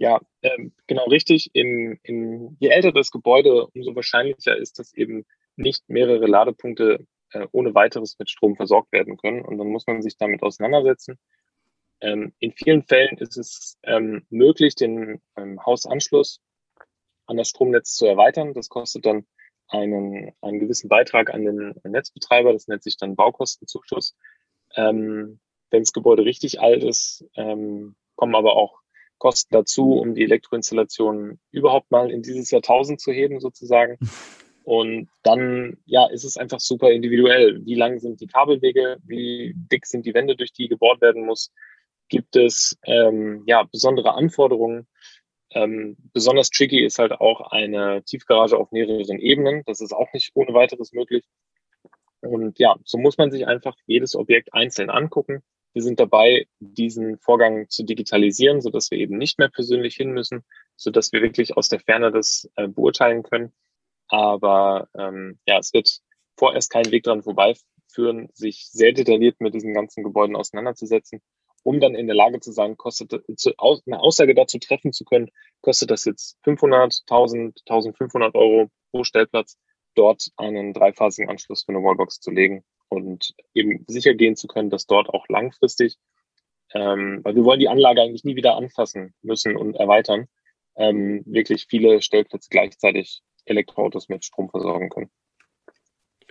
Ja, ähm, genau richtig. In, in, je älter das Gebäude, umso wahrscheinlicher ist, dass eben nicht mehrere Ladepunkte äh, ohne weiteres mit Strom versorgt werden können. Und dann muss man sich damit auseinandersetzen. Ähm, in vielen Fällen ist es ähm, möglich, den ähm, Hausanschluss an das Stromnetz zu erweitern. Das kostet dann einen, einen gewissen Beitrag an den Netzbetreiber. Das nennt sich dann Baukostenzuschuss. Ähm, wenn das Gebäude richtig alt ist, ähm, kommen aber auch Kosten dazu, um die Elektroinstallation überhaupt mal in dieses Jahrtausend zu heben, sozusagen. Und dann, ja, ist es einfach super individuell. Wie lang sind die Kabelwege? Wie dick sind die Wände, durch die gebohrt werden muss? gibt es ähm, ja besondere Anforderungen. Ähm, besonders tricky ist halt auch eine Tiefgarage auf mehreren Ebenen. Das ist auch nicht ohne weiteres möglich. Und ja, so muss man sich einfach jedes Objekt einzeln angucken. Wir sind dabei, diesen Vorgang zu digitalisieren, so dass wir eben nicht mehr persönlich hin müssen, so dass wir wirklich aus der Ferne das äh, beurteilen können. Aber ähm, ja, es wird vorerst keinen Weg dran vorbeiführen, sich sehr detailliert mit diesen ganzen Gebäuden auseinanderzusetzen um dann in der Lage zu sein, kostet eine Aussage dazu treffen zu können, kostet das jetzt 500, 1000, 1500 Euro pro Stellplatz, dort einen dreiphasigen Anschluss für eine Wallbox zu legen und eben sicher gehen zu können, dass dort auch langfristig, ähm, weil wir wollen die Anlage eigentlich nie wieder anfassen müssen und erweitern, ähm, wirklich viele Stellplätze gleichzeitig Elektroautos mit Strom versorgen können.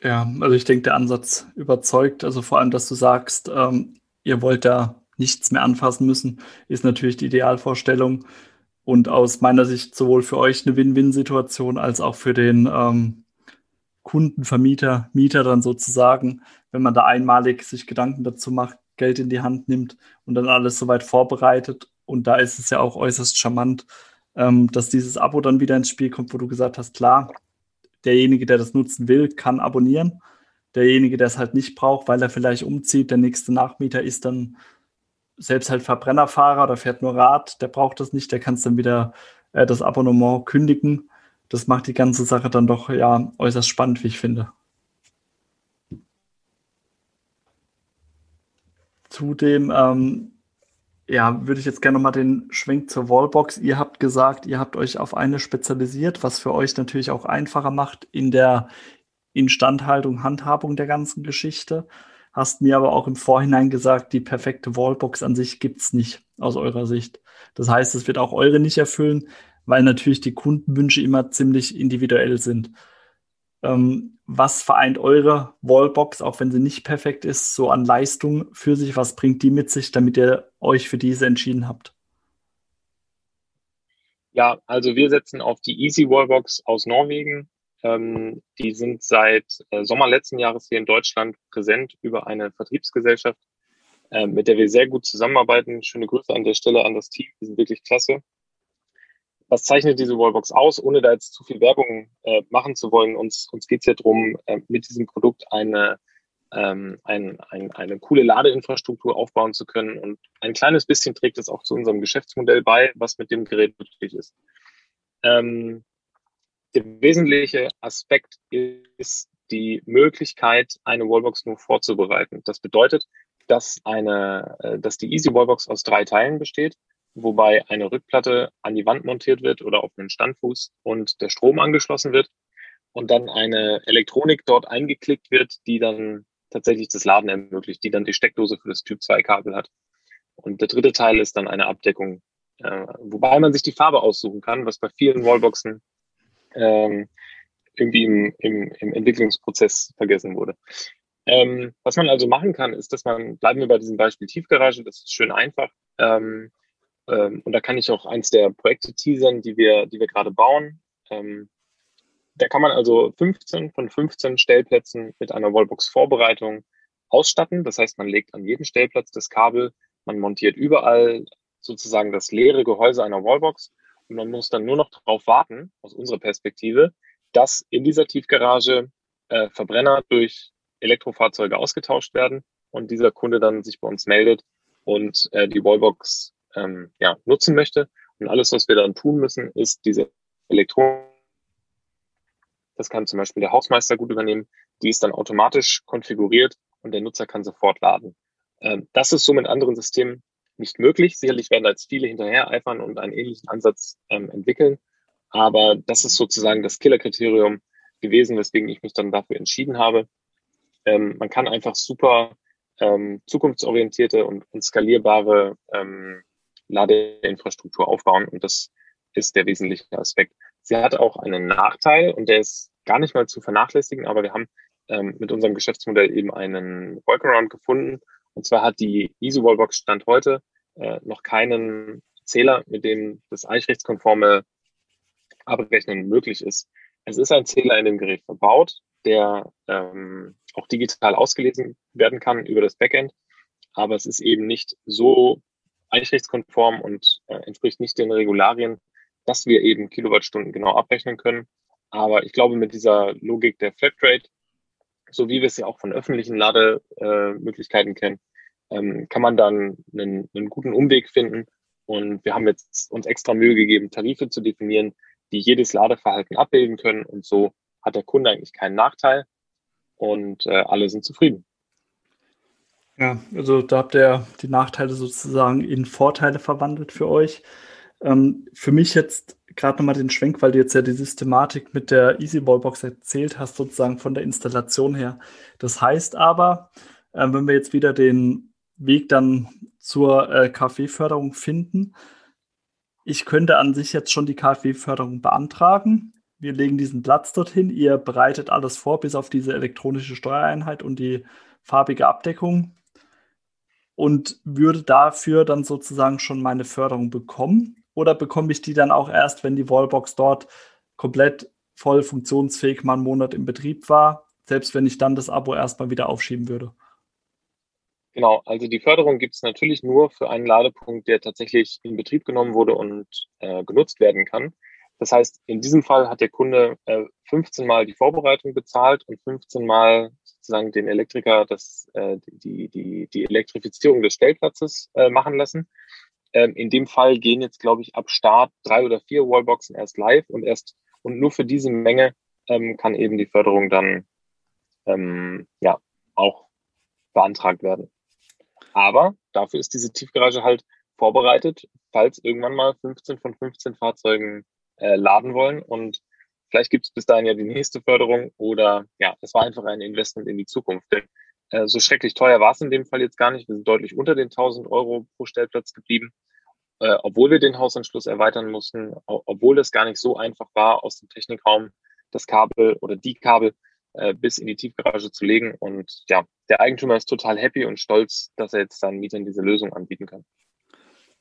Ja, also ich denke, der Ansatz überzeugt. Also vor allem, dass du sagst, ähm, ihr wollt da nichts mehr anfassen müssen, ist natürlich die Idealvorstellung und aus meiner Sicht sowohl für euch eine Win-Win-Situation als auch für den ähm, Kunden, Vermieter, Mieter dann sozusagen, wenn man da einmalig sich Gedanken dazu macht, Geld in die Hand nimmt und dann alles soweit vorbereitet. Und da ist es ja auch äußerst charmant, ähm, dass dieses Abo dann wieder ins Spiel kommt, wo du gesagt hast, klar, derjenige, der das nutzen will, kann abonnieren. Derjenige, der es halt nicht braucht, weil er vielleicht umzieht, der nächste Nachmieter ist dann selbst halt Verbrennerfahrer oder fährt nur Rad, der braucht das nicht, der kann es dann wieder äh, das Abonnement kündigen. Das macht die ganze Sache dann doch ja äußerst spannend, wie ich finde. Zudem ähm, ja, würde ich jetzt gerne nochmal den Schwenk zur Wallbox. Ihr habt gesagt, ihr habt euch auf eine spezialisiert, was für euch natürlich auch einfacher macht in der Instandhaltung, Handhabung der ganzen Geschichte hast mir aber auch im Vorhinein gesagt, die perfekte Wallbox an sich gibt es nicht aus eurer Sicht. Das heißt, es wird auch eure nicht erfüllen, weil natürlich die Kundenwünsche immer ziemlich individuell sind. Ähm, was vereint eure Wallbox, auch wenn sie nicht perfekt ist, so an Leistung für sich? Was bringt die mit sich, damit ihr euch für diese entschieden habt? Ja, also wir setzen auf die Easy Wallbox aus Norwegen. Ähm, die sind seit äh, Sommer letzten Jahres hier in Deutschland präsent über eine Vertriebsgesellschaft. äh, mit der wir sehr gut zusammenarbeiten. Schöne Grüße an der Stelle an das Team, die sind wirklich klasse. Was zeichnet diese Wallbox aus, ohne da jetzt zu viel Werbung äh, machen zu wollen? Uns, uns geht es ja darum, äh, mit diesem Produkt eine, ähm, ein, ein, eine coole Ladeinfrastruktur aufbauen zu können. Und ein kleines bisschen trägt es auch zu unserem Geschäftsmodell bei, was mit dem Gerät möglich ist. Ähm, der wesentliche Aspekt ist die Möglichkeit, eine Wallbox nur vorzubereiten. Das bedeutet, dass eine, äh, dass die Easy Wallbox aus drei Teilen besteht, wobei eine Rückplatte an die Wand montiert wird oder auf einen Standfuß und der Strom angeschlossen wird und dann eine Elektronik dort eingeklickt wird, die dann tatsächlich das Laden ermöglicht, die dann die Steckdose für das Typ 2 Kabel hat. Und der dritte Teil ist dann eine Abdeckung, äh, wobei man sich die Farbe aussuchen kann, was bei vielen Wallboxen ähm, irgendwie im, im, im Entwicklungsprozess vergessen wurde. Ähm, was man also machen kann, ist, dass man, bleiben wir bei diesem Beispiel Tiefgarage, das ist schön einfach. Ähm, ähm, und da kann ich auch eins der Projekte teasern, die wir, die wir gerade bauen. Ähm, da kann man also 15 von 15 Stellplätzen mit einer Wallbox-Vorbereitung ausstatten. Das heißt, man legt an jeden Stellplatz das Kabel, man montiert überall sozusagen das leere Gehäuse einer Wallbox und man muss dann nur noch darauf warten, aus unserer Perspektive, dass in dieser Tiefgarage äh, Verbrenner durch Elektrofahrzeuge ausgetauscht werden und dieser Kunde dann sich bei uns meldet und äh, die Wallbox ähm, ja, nutzen möchte. Und alles, was wir dann tun müssen, ist diese Elektronik. Das kann zum Beispiel der Hausmeister gut übernehmen. Die ist dann automatisch konfiguriert und der Nutzer kann sofort laden. Ähm, das ist so mit anderen Systemen nicht möglich. Sicherlich werden da jetzt viele hinterher eifern und einen ähnlichen Ansatz ähm, entwickeln. Aber das ist sozusagen das Killerkriterium gewesen, weswegen ich mich dann dafür entschieden habe. Ähm, man kann einfach super ähm, zukunftsorientierte und, und skalierbare ähm, Ladeinfrastruktur aufbauen und das ist der wesentliche Aspekt. Sie hat auch einen Nachteil und der ist gar nicht mal zu vernachlässigen, aber wir haben ähm, mit unserem Geschäftsmodell eben einen Workaround gefunden und zwar hat die Easy Wallbox Stand heute äh, noch keinen Zähler, mit dem das eichrechtskonforme Abrechnen möglich ist. Es ist ein Zähler in dem Gerät verbaut, der ähm, auch digital ausgelesen werden kann über das Backend, aber es ist eben nicht so eichrechtskonform und äh, entspricht nicht den Regularien, dass wir eben Kilowattstunden genau abrechnen können. Aber ich glaube, mit dieser Logik der Flatrate, so wie wir es ja auch von öffentlichen Lademöglichkeiten kennen, ähm, kann man dann einen, einen guten Umweg finden. Und wir haben jetzt uns extra Mühe gegeben, Tarife zu definieren, die jedes Ladeverhalten abbilden können. Und so hat der Kunde eigentlich keinen Nachteil und äh, alle sind zufrieden. Ja, also da habt ihr die Nachteile sozusagen in Vorteile verwandelt für euch. Ähm, für mich jetzt gerade nochmal den Schwenk, weil du jetzt ja die Systematik mit der Easy Ballbox erzählt hast, sozusagen von der Installation her. Das heißt aber, äh, wenn wir jetzt wieder den Weg dann zur äh, KfW-Förderung finden. Ich könnte an sich jetzt schon die KfW-Förderung beantragen. Wir legen diesen Platz dorthin. Ihr bereitet alles vor, bis auf diese elektronische Steuereinheit und die farbige Abdeckung. Und würde dafür dann sozusagen schon meine Förderung bekommen? Oder bekomme ich die dann auch erst, wenn die Wallbox dort komplett voll funktionsfähig mal einen Monat im Betrieb war? Selbst wenn ich dann das Abo erstmal wieder aufschieben würde. Genau, also die Förderung gibt es natürlich nur für einen Ladepunkt, der tatsächlich in Betrieb genommen wurde und äh, genutzt werden kann. Das heißt, in diesem Fall hat der Kunde äh, 15 Mal die Vorbereitung bezahlt und 15 Mal sozusagen den Elektriker das, äh, die, die, die Elektrifizierung des Stellplatzes äh, machen lassen. Ähm, in dem Fall gehen jetzt, glaube ich, ab Start drei oder vier Wallboxen erst live und erst und nur für diese Menge ähm, kann eben die Förderung dann ähm, ja auch beantragt werden. Aber dafür ist diese Tiefgarage halt vorbereitet, falls irgendwann mal 15 von 15 Fahrzeugen äh, laden wollen. Und vielleicht gibt es bis dahin ja die nächste Förderung oder ja, es war einfach ein Investment in die Zukunft. Denn äh, so schrecklich teuer war es in dem Fall jetzt gar nicht. Wir sind deutlich unter den 1000 Euro pro Stellplatz geblieben, äh, obwohl wir den Hausanschluss erweitern mussten, obwohl das gar nicht so einfach war, aus dem Technikraum das Kabel oder die Kabel äh, bis in die Tiefgarage zu legen. Und ja, der Eigentümer ist total happy und stolz, dass er jetzt seinen Mietern diese Lösung anbieten kann.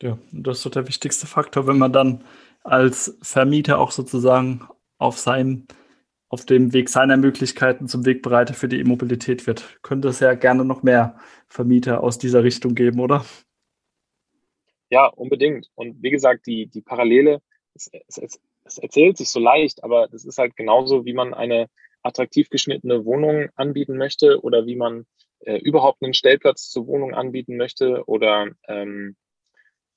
Ja, das ist so der wichtigste Faktor, wenn man dann als Vermieter auch sozusagen auf seinem auf dem Weg seiner Möglichkeiten zum Wegbereiter für die E-Mobilität wird. Könnte es ja gerne noch mehr Vermieter aus dieser Richtung geben, oder? Ja, unbedingt. Und wie gesagt, die, die Parallele, es, es, es erzählt sich so leicht, aber das ist halt genauso, wie man eine attraktiv geschnittene Wohnung anbieten möchte oder wie man äh, überhaupt einen Stellplatz zur Wohnung anbieten möchte oder ähm,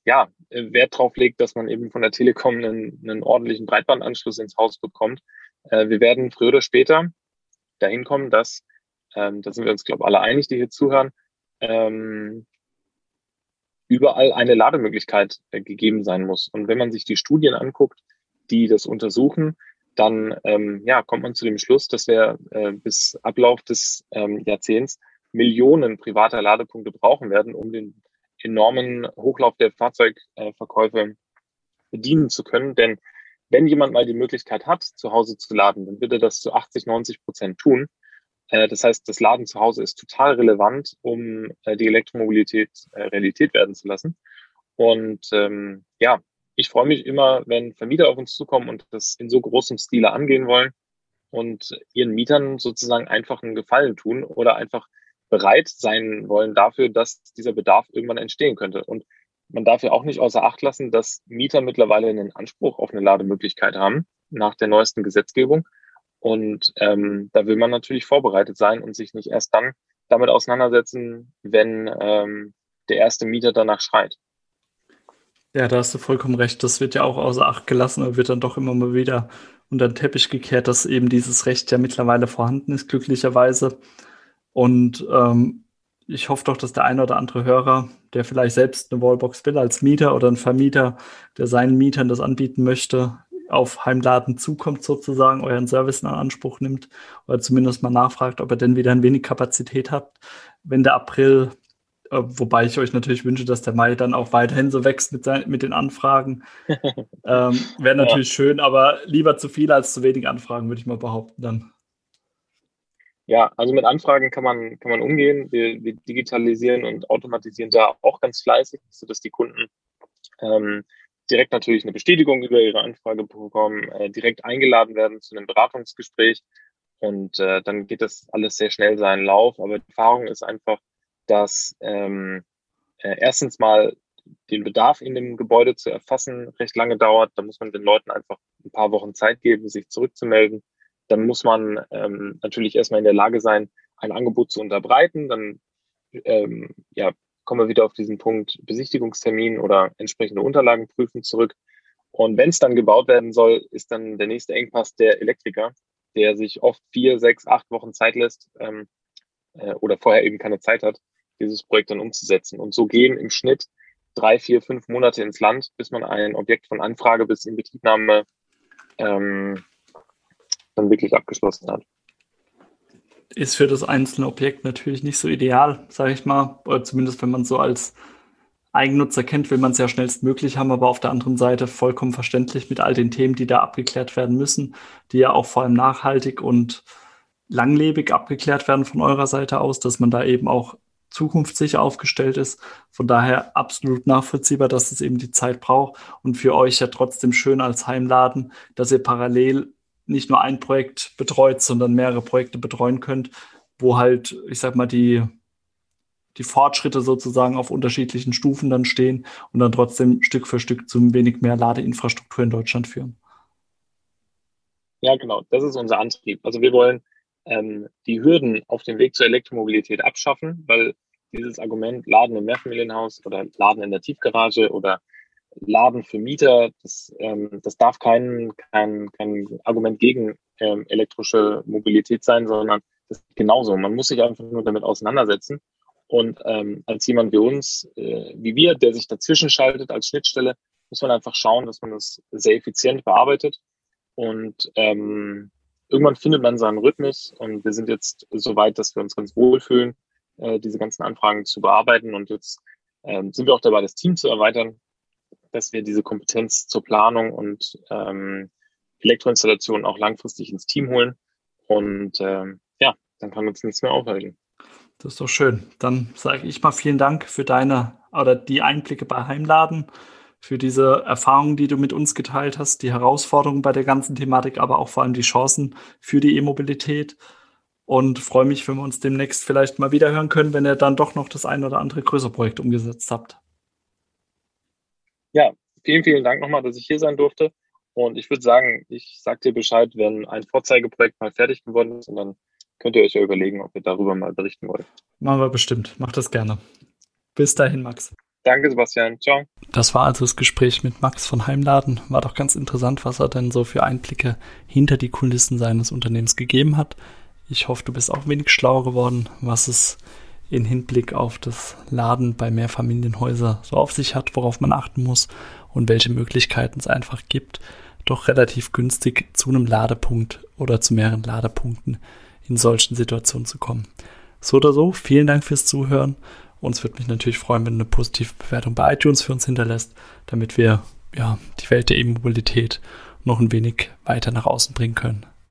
ja, Wert drauf legt, dass man eben von der Telekom einen, einen ordentlichen Breitbandanschluss ins Haus bekommt. Äh, wir werden früher oder später dahin kommen, dass, ähm, da sind wir uns, glaube ich, alle einig, die hier zuhören, ähm, überall eine Lademöglichkeit äh, gegeben sein muss. Und wenn man sich die Studien anguckt, die das untersuchen, dann ähm, ja, kommt man zu dem Schluss, dass wir äh, bis Ablauf des ähm, Jahrzehnts Millionen privater Ladepunkte brauchen werden, um den enormen Hochlauf der Fahrzeugverkäufe bedienen zu können. Denn wenn jemand mal die Möglichkeit hat, zu Hause zu laden, dann wird er das zu 80, 90 Prozent tun. Äh, das heißt, das Laden zu Hause ist total relevant, um äh, die Elektromobilität äh, Realität werden zu lassen. Und ähm, ja, ich freue mich immer, wenn Vermieter auf uns zukommen und das in so großem Stile angehen wollen und ihren Mietern sozusagen einfach einen Gefallen tun oder einfach bereit sein wollen dafür, dass dieser Bedarf irgendwann entstehen könnte. Und man darf ja auch nicht außer Acht lassen, dass Mieter mittlerweile einen Anspruch auf eine Lademöglichkeit haben nach der neuesten Gesetzgebung. Und ähm, da will man natürlich vorbereitet sein und sich nicht erst dann damit auseinandersetzen, wenn ähm, der erste Mieter danach schreit. Ja, da hast du vollkommen recht. Das wird ja auch außer Acht gelassen, aber wird dann doch immer mal wieder unter den Teppich gekehrt, dass eben dieses Recht ja mittlerweile vorhanden ist, glücklicherweise. Und ähm, ich hoffe doch, dass der eine oder andere Hörer, der vielleicht selbst eine Wallbox will als Mieter oder ein Vermieter, der seinen Mietern das anbieten möchte, auf Heimladen zukommt sozusagen, euren Service in Anspruch nimmt oder zumindest mal nachfragt, ob ihr denn wieder ein wenig Kapazität habt, wenn der April, äh, wobei ich euch natürlich wünsche, dass der Mai dann auch weiterhin so wächst mit, sein, mit den Anfragen. ähm, Wäre natürlich ja. schön, aber lieber zu viele als zu wenig Anfragen, würde ich mal behaupten dann. Ja, also mit Anfragen kann man, kann man umgehen. Wir, wir digitalisieren und automatisieren da auch ganz fleißig, sodass die Kunden ähm, direkt natürlich eine Bestätigung über ihre Anfrage bekommen, äh, direkt eingeladen werden zu einem Beratungsgespräch. Und äh, dann geht das alles sehr schnell seinen Lauf. Aber die Erfahrung ist einfach, dass ähm, äh, erstens mal den Bedarf in dem Gebäude zu erfassen recht lange dauert. Da muss man den Leuten einfach ein paar Wochen Zeit geben, sich zurückzumelden dann muss man ähm, natürlich erstmal in der Lage sein, ein Angebot zu unterbreiten. Dann ähm, ja, kommen wir wieder auf diesen Punkt Besichtigungstermin oder entsprechende Unterlagen prüfen zurück. Und wenn es dann gebaut werden soll, ist dann der nächste Engpass der Elektriker, der sich oft vier, sechs, acht Wochen Zeit lässt ähm, äh, oder vorher eben keine Zeit hat, dieses Projekt dann umzusetzen. Und so gehen im Schnitt drei, vier, fünf Monate ins Land, bis man ein Objekt von Anfrage bis in Betriebnahme ähm, dann wirklich abgeschlossen hat. Ist für das einzelne Objekt natürlich nicht so ideal, sage ich mal, oder zumindest wenn man so als Eigennutzer kennt, will man es ja schnellstmöglich haben, aber auf der anderen Seite vollkommen verständlich mit all den Themen, die da abgeklärt werden müssen, die ja auch vor allem nachhaltig und langlebig abgeklärt werden von eurer Seite aus, dass man da eben auch zukunftssicher aufgestellt ist. Von daher absolut nachvollziehbar, dass es eben die Zeit braucht und für euch ja trotzdem schön als Heimladen, dass ihr parallel nicht nur ein Projekt betreut, sondern mehrere Projekte betreuen könnt, wo halt, ich sag mal, die, die Fortschritte sozusagen auf unterschiedlichen Stufen dann stehen und dann trotzdem Stück für Stück zu wenig mehr Ladeinfrastruktur in Deutschland führen. Ja, genau. Das ist unser Antrieb. Also wir wollen ähm, die Hürden auf dem Weg zur Elektromobilität abschaffen, weil dieses Argument Laden im Mehrfamilienhaus oder Laden in der Tiefgarage oder Laden für Mieter, das, ähm, das darf kein, kein, kein Argument gegen ähm, elektrische Mobilität sein, sondern das genauso. Man muss sich einfach nur damit auseinandersetzen. Und ähm, als jemand wie uns, äh, wie wir, der sich dazwischen schaltet als Schnittstelle, muss man einfach schauen, dass man das sehr effizient bearbeitet. Und ähm, irgendwann findet man seinen Rhythmus. Und wir sind jetzt so weit, dass wir uns ganz wohlfühlen, äh, diese ganzen Anfragen zu bearbeiten. Und jetzt ähm, sind wir auch dabei, das Team zu erweitern dass wir diese Kompetenz zur Planung und ähm, Elektroinstallation auch langfristig ins Team holen. Und ähm, ja, dann kann uns nichts mehr aufhalten. Das ist doch schön. Dann sage ich mal vielen Dank für deine oder die Einblicke bei Heimladen, für diese Erfahrungen, die du mit uns geteilt hast, die Herausforderungen bei der ganzen Thematik, aber auch vor allem die Chancen für die E-Mobilität. und freue mich, wenn wir uns demnächst vielleicht mal wieder hören können, wenn ihr dann doch noch das ein oder andere größere Projekt umgesetzt habt. Ja, vielen, vielen Dank nochmal, dass ich hier sein durfte. Und ich würde sagen, ich sage dir Bescheid, wenn ein Vorzeigeprojekt mal fertig geworden ist und dann könnt ihr euch ja überlegen, ob ihr darüber mal berichten wollt. Machen wir bestimmt. Macht das gerne. Bis dahin, Max. Danke, Sebastian. Ciao. Das war also das Gespräch mit Max von Heimladen. War doch ganz interessant, was er denn so für Einblicke hinter die Kulissen seines Unternehmens gegeben hat. Ich hoffe, du bist auch wenig schlauer geworden, was es in Hinblick auf das Laden bei Mehrfamilienhäusern so auf sich hat, worauf man achten muss und welche Möglichkeiten es einfach gibt, doch relativ günstig zu einem Ladepunkt oder zu mehreren Ladepunkten in solchen Situationen zu kommen. So oder so, vielen Dank fürs Zuhören. Uns würde mich natürlich freuen, wenn du eine positive Bewertung bei iTunes für uns hinterlässt, damit wir ja, die Welt der E-Mobilität noch ein wenig weiter nach außen bringen können.